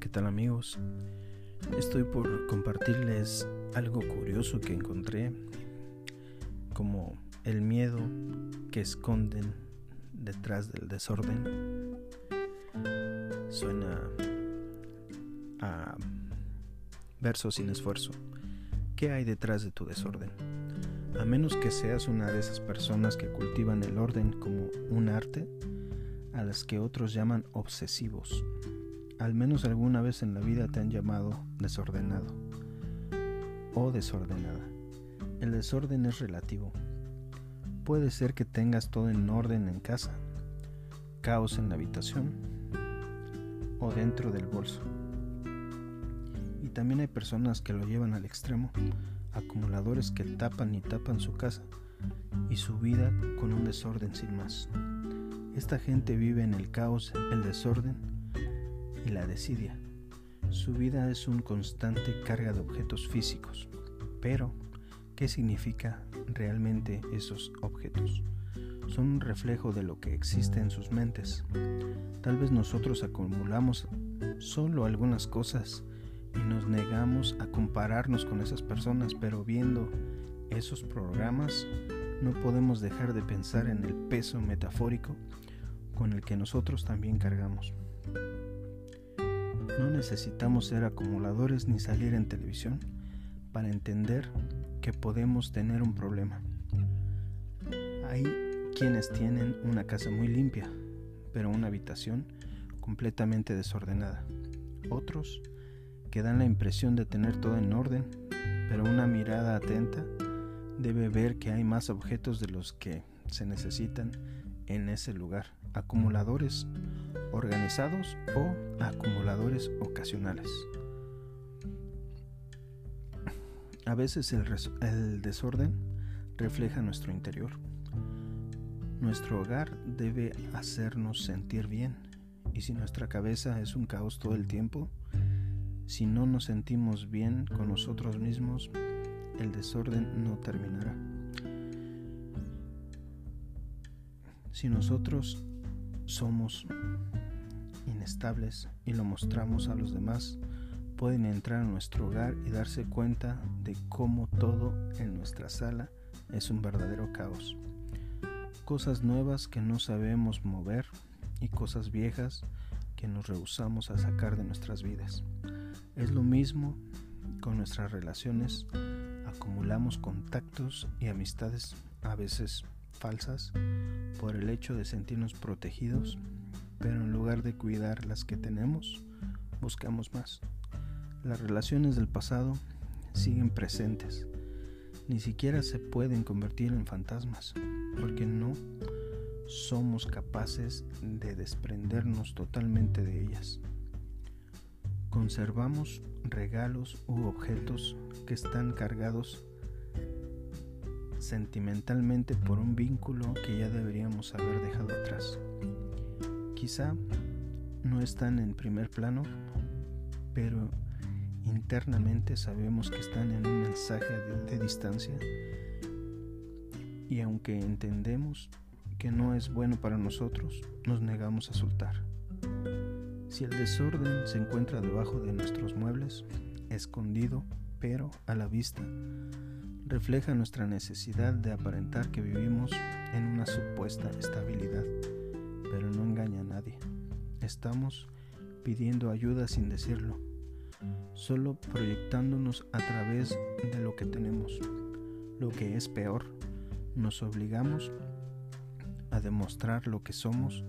¿qué tal amigos? Estoy por compartirles algo curioso que encontré, como el miedo que esconden detrás del desorden. Suena a verso sin esfuerzo. ¿Qué hay detrás de tu desorden? A menos que seas una de esas personas que cultivan el orden como un arte, a las que otros llaman obsesivos. Al menos alguna vez en la vida te han llamado desordenado o desordenada. El desorden es relativo. Puede ser que tengas todo en orden en casa, caos en la habitación o dentro del bolso. Y también hay personas que lo llevan al extremo, acumuladores que tapan y tapan su casa y su vida con un desorden sin más. Esta gente vive en el caos, el desorden la desidia. Su vida es un constante carga de objetos físicos. Pero, ¿qué significa realmente esos objetos? Son un reflejo de lo que existe en sus mentes. Tal vez nosotros acumulamos solo algunas cosas y nos negamos a compararnos con esas personas, pero viendo esos programas no podemos dejar de pensar en el peso metafórico con el que nosotros también cargamos. No necesitamos ser acumuladores ni salir en televisión para entender que podemos tener un problema. Hay quienes tienen una casa muy limpia, pero una habitación completamente desordenada. Otros que dan la impresión de tener todo en orden, pero una mirada atenta debe ver que hay más objetos de los que se necesitan en ese lugar acumuladores organizados o acumuladores ocasionales. A veces el, desorden refleja nuestro interior. Nuestro hogar debe hacernos sentir bien y si nuestra cabeza es un caos todo el tiempo, si no nos sentimos bien con nosotros mismos, el desorden no terminará. Si nosotros somos inestables y lo mostramos a los demás, pueden entrar a nuestro hogar y darse cuenta de cómo todo en nuestra sala es un verdadero caos. Cosas nuevas que no sabemos mover y cosas viejas que nos rehusamos a sacar de nuestras vidas. Es lo mismo con nuestras relaciones. Acumulamos contactos y amistades a veces falsas por el hecho de sentirnos protegidos, pero en lugar de cuidar las que tenemos, buscamos más. Las relaciones del pasado siguen presentes, ni siquiera se pueden convertir en fantasmas, porque no somos capaces de desprendernos totalmente de ellas. Conservamos regalos u objetos que están cargados sentimentalmente por un vínculo que ya deberíamos haber dejado atrás. Quizá no están en primer plano, pero internamente sabemos que están en un mensaje de, distancia y aunque entendemos que no es bueno para nosotros, nos negamos a soltar. Si el desorden se encuentra debajo de nuestros muebles, escondido, pero a la vista, refleja nuestra necesidad de aparentar que vivimos en una supuesta estabilidad, pero no engaña a nadie. Estamos pidiendo ayuda sin decirlo, solo proyectándonos a través de lo que tenemos. Lo que es peor, nos obligamos a demostrar lo que somos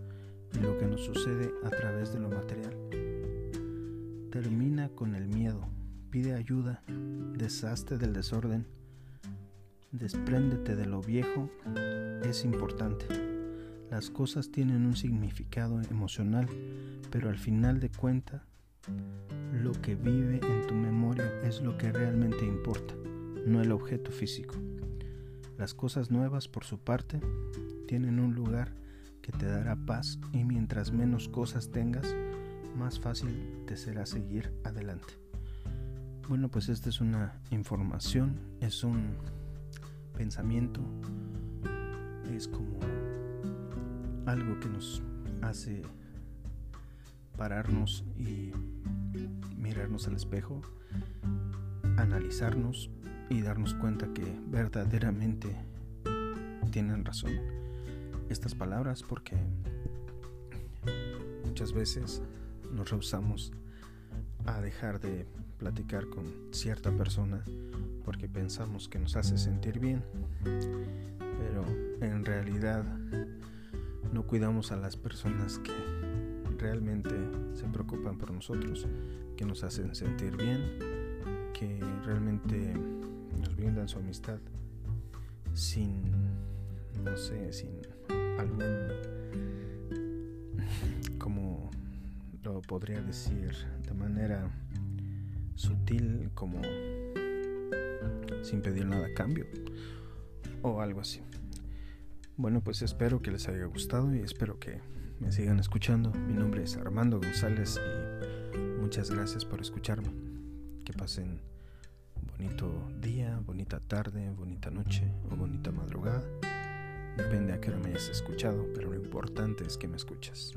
y lo que nos sucede a través de lo material. Termina con el miedo, pide ayuda, deshazte del desorden, Despréndete de lo viejo es importante. Las cosas tienen un significado emocional, pero al final de cuentas, lo que vive en tu memoria es lo que realmente importa, no el objeto físico. Las cosas nuevas, por su parte, tienen un lugar que te dará paz y mientras menos cosas tengas, más fácil te será seguir adelante. Bueno, pues esta es una información, es un pensamiento. Es como algo que nos hace pararnos y mirarnos al espejo, analizarnos y darnos cuenta que verdaderamente tienen razón estas palabras porque muchas veces nos rehusamos a dejar de platicar con cierta persona porque pensamos que nos hace sentir bien, pero en realidad no cuidamos a las personas que realmente se preocupan por nosotros, que nos hacen sentir bien, que realmente nos brindan su amistad sin, no sé, sin algún, como lo podría decir de manera sutil, como sin pedir nada a cambio o algo así. Bueno, pues espero que les haya gustado y espero que me sigan escuchando. Mi nombre es Armando González y muchas gracias por escucharme. Que pasen bonito día, bonita tarde, bonita noche o bonita madrugada. Depende a qué hora me hayas escuchado, pero lo importante es que me escuchas.